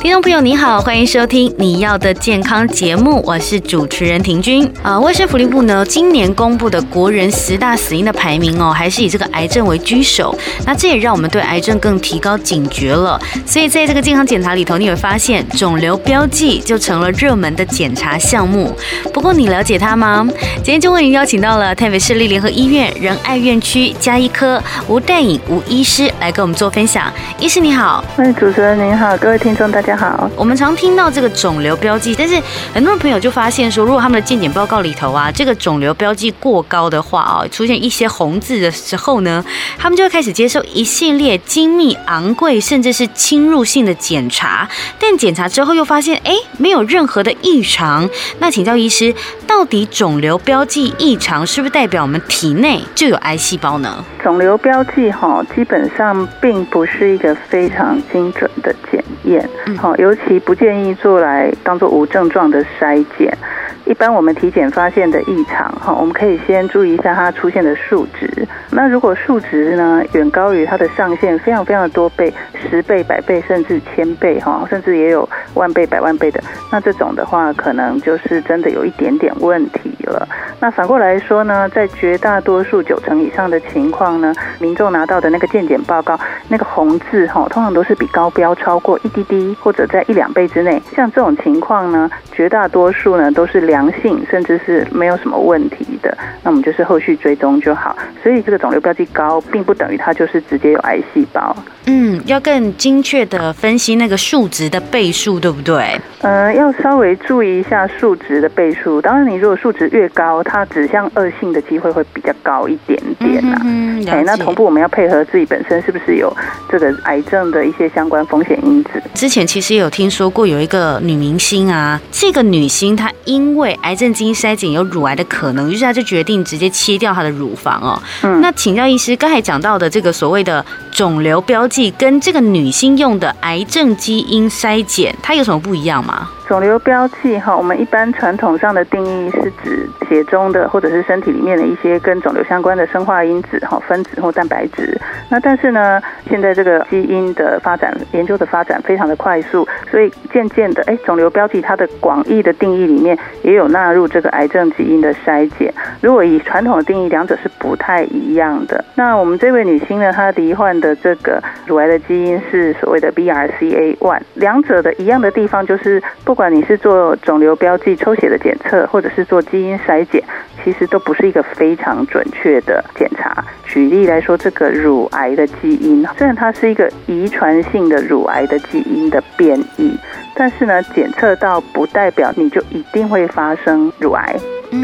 听众朋友，你好，欢迎收听你要的健康节目，我是主持人婷君啊。卫生福利部呢，今年公布的国人十大死因的排名哦，还是以这个癌症为居首。那这也让我们对癌症更提高警觉了。所以在这个健康检查里头，你会发现肿瘤标记就成了热门的检查项目。不过你了解它吗？今天就为您邀请到了台北市立联合医院仁爱院区加医科吴岱颖吴医师来跟我们做分享。医师你好，喂，主持人您好，各位听众大家好。好，我们常听到这个肿瘤标记，但是很多朋友就发现说，如果他们的健检报告里头啊，这个肿瘤标记过高的话啊，出现一些红字的时候呢，他们就会开始接受一系列精密、昂贵，甚至是侵入性的检查。但检查之后又发现，哎，没有任何的异常。那请教医师，到底肿瘤标记异常是不是代表我们体内就有癌细胞呢？肿瘤标记哈，基本上并不是一个非常精准的检验，好，尤其不建议做来当做无症状的筛检。一般我们体检发现的异常，哈，我们可以先注意一下它出现的数值。那如果数值呢远高于它的上限，非常非常的多倍，十倍、百倍，甚至千倍，哈，甚至也有万倍、百万倍的，那这种的话，可能就是真的有一点点问题了。那反过来说呢，在绝大多数九成以上的情况呢，民众拿到的那个健检报告，那个红字，哈，通常都是比高标超过一滴滴，或者在一两倍之内。像这种情况呢，绝大多数呢都是两。良性，甚至是没有什么问题的，那我们就是后续追踪就好。所以这个肿瘤标记高，并不等于它就是直接有癌细胞。嗯，要更精确的分析那个数值的倍数，对不对？呃，要稍微注意一下数值的倍数。当然，你如果数值越高，它指向恶性的机会会比较高一点点。嗯，哎，那同步我们要配合自己本身是不是有这个癌症的一些相关风险因子。之前其实也有听说过有一个女明星啊，这个女星她因为癌症基因筛检有乳癌的可能，于是他就决定直接切掉他的乳房哦。嗯，那请教医师，刚才讲到的这个所谓的肿瘤标记，跟这个女星用的癌症基因筛检，它有什么不一样吗？肿瘤标记哈，我们一般传统上的定义是指血中的或者是身体里面的一些跟肿瘤相关的生化因子哈，分子或蛋白质。那但是呢，现在这个基因的发展研究的发展非常的快速，所以渐渐的，哎，肿瘤标记它的广义的定义里面也有纳入这个癌症基因的筛检。如果以传统的定义，两者是不太一样的。那我们这位女星呢，她罹患的的这个乳癌的基因是所谓的 BRCA1，两者的一样的地方就是。不管你是做肿瘤标记抽血的检测，或者是做基因筛检，其实都不是一个非常准确的检查。举例来说，这个乳癌的基因，虽然它是一个遗传性的乳癌的基因的变异，但是呢，检测到不代表你就一定会发生乳癌。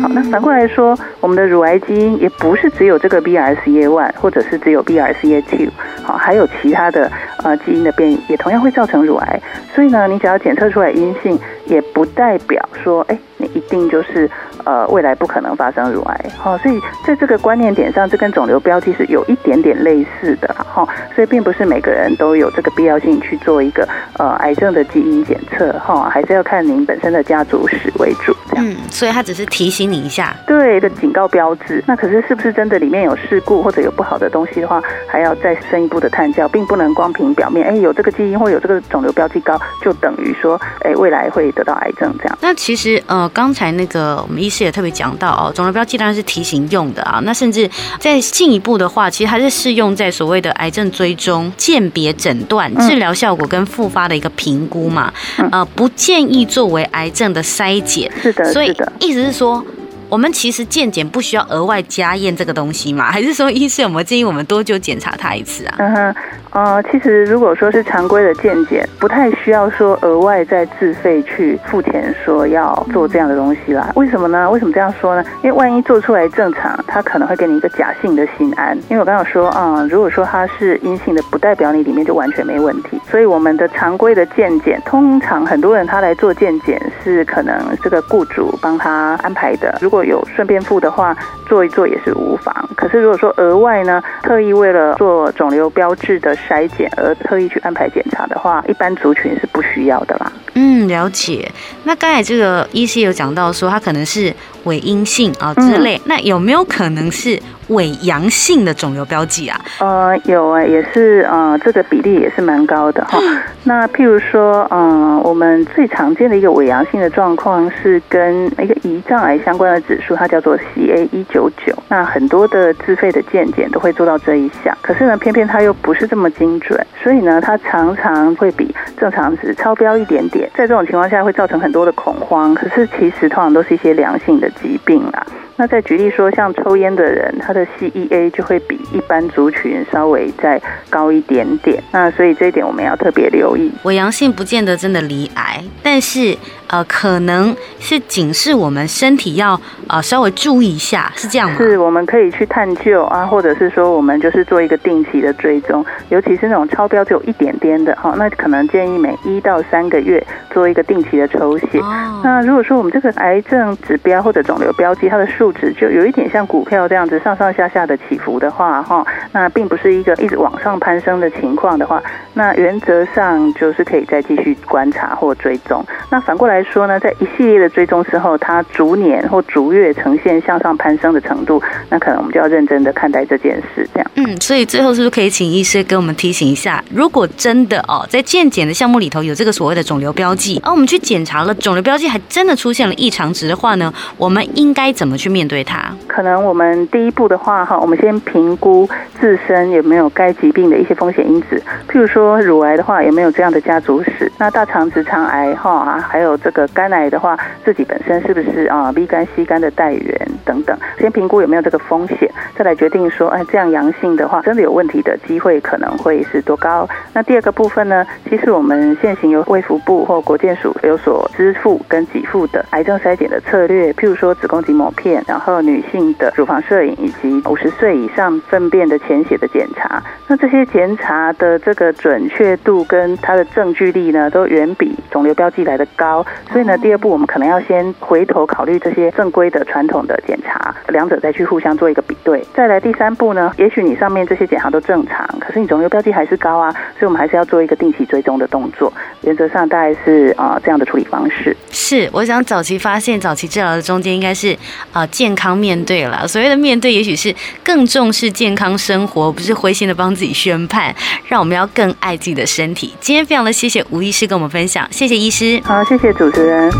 好，那反过来说，我们的乳癌基因也不是只有这个 B R C A one 或者是只有 B R C A two，好，还有其他的呃基因的变异，也同样会造成乳癌。所以呢，你只要检测出来阴性，也不代表说，哎，你一定就是。呃，未来不可能发生乳癌，哈，所以在这个观念点上，这跟肿瘤标记是有一点点类似的，哈，所以并不是每个人都有这个必要性去做一个呃癌症的基因检测，哈，还是要看您本身的家族史为主，这样。嗯，所以他只是提醒你一下，对的警告标志。那可是是不是真的里面有事故或者有不好的东西的话，还要再深一步的探究，并不能光凭表面，哎，有这个基因或有这个肿瘤标记高，就等于说，哎，未来会得到癌症这样。那其实呃，刚才那个我们医师也特别讲到哦，肿瘤标记当然是提醒用的啊。那甚至再进一步的话，其实还是适用在所谓的癌症追踪、鉴别、诊断、治疗效果跟复发的一个评估嘛。呃，不建议作为癌症的筛检。是的，所以意思是说。我们其实健检不需要额外加验这个东西吗？还是说医生有没有建议我们多久检查它一次啊？嗯哼，呃，其实如果说是常规的健检，不太需要说额外再自费去付钱，说要做这样的东西啦。为什么呢？为什么这样说呢？因为万一做出来正常，它可能会给你一个假性的心安。因为我刚刚说啊、嗯，如果说它是阴性的，不代表你里面就完全没问题。所以我们的常规的健检，通常很多人他来做健检是可能这个雇主帮他安排的。如果果有顺便付的话，做一做也是无妨。可是如果说额外呢，特意为了做肿瘤标志的筛检而特意去安排检查的话，一般族群是不需要的啦。嗯，了解。那刚才这个医师有讲到说，他可能是伪阴性啊之类，嗯、那有没有可能是伪阳性的肿瘤标记啊？呃，有啊，也是呃，这个比例也是蛮高的哈。那譬如说，嗯、呃，我们最常见的一个伪阳性的状况是跟一个胰脏癌相关的指数，它叫做 CA 一九九。那很多的自费的健检都会做到这一项，可是呢，偏偏它又不是这么精准，所以呢，它常常会比正常值超标一点点。在这种情况下，会造成很多的恐慌。可是其实通常都是一些良性的疾病啦。那再举例说，像抽烟的人，他的 CEA 就会比一般族群稍微再高一点点。那所以这一点我们要特别留意。我阳性不见得真的罹癌，但是呃，可能是警示我们身体要呃稍微注意一下，是这样吗？是，我们可以去探究啊，或者是说我们就是做一个定期的追踪，尤其是那种超标只有一点点的哈，那可能建议每一到三个月做一个定期的抽血。哦、那如果说我们这个癌症指标或者肿瘤标记，它的数值就有一点像股票这样子上上下下的起伏的话，哈，那并不是一个一直往上攀升的情况的话，那原则上就是可以再继续观察或追踪。那反过来说呢，在一系列的追踪之后，它逐年或逐月呈现向上攀升的程度，那可能我们就要认真的看待这件事，这样。嗯，所以最后是不是可以请医师给我们提醒一下，如果真的哦，在健检的项目里头有这个所谓的肿瘤标记，而我们去检查了肿瘤标记还真的出现了异常值的话呢，我们应该怎么去面对它？可能我们第一步的话，哈，我们先评估自身有没有该疾病的一些风险因子，譬如说乳癌的话，有没有这样的家族史？那大肠直肠癌哈啊，还有这个肝癌的话，自己本身是不是啊 B 肝 C 肝的带原等等，先评估有没有这个风险，再来决定说，哎，这样阳性的话，真的有问题的机会可能会是多高？那第二个部分呢，其实我们现行由卫福部或国健署有所支付跟给付的癌症筛检的策略，譬如说子宫颈抹片，然后女性。的乳房摄影以及五十岁以上粪便的潜血的检查，那这些检查的这个准确度跟它的证据力呢，都远比肿瘤标记来的高。所以呢，第二步我们可能要先回头考虑这些正规的传统的检查，两者再去互相做一个比对。再来第三步呢，也许你上面这些检查都正常，可是你肿瘤标记还是高啊，所以我们还是要做一个定期追踪的动作。原则上大概是啊、呃、这样的处理方式。是，我想早期发现、早期治疗的中间应该是啊、呃、健康面对了。所谓的面对，也许是更重视健康生活，不是灰心的帮自己宣判，让我们要更爱自己的身体。今天非常的谢谢吴医师跟我们分享，谢谢医师。好，谢谢主持人。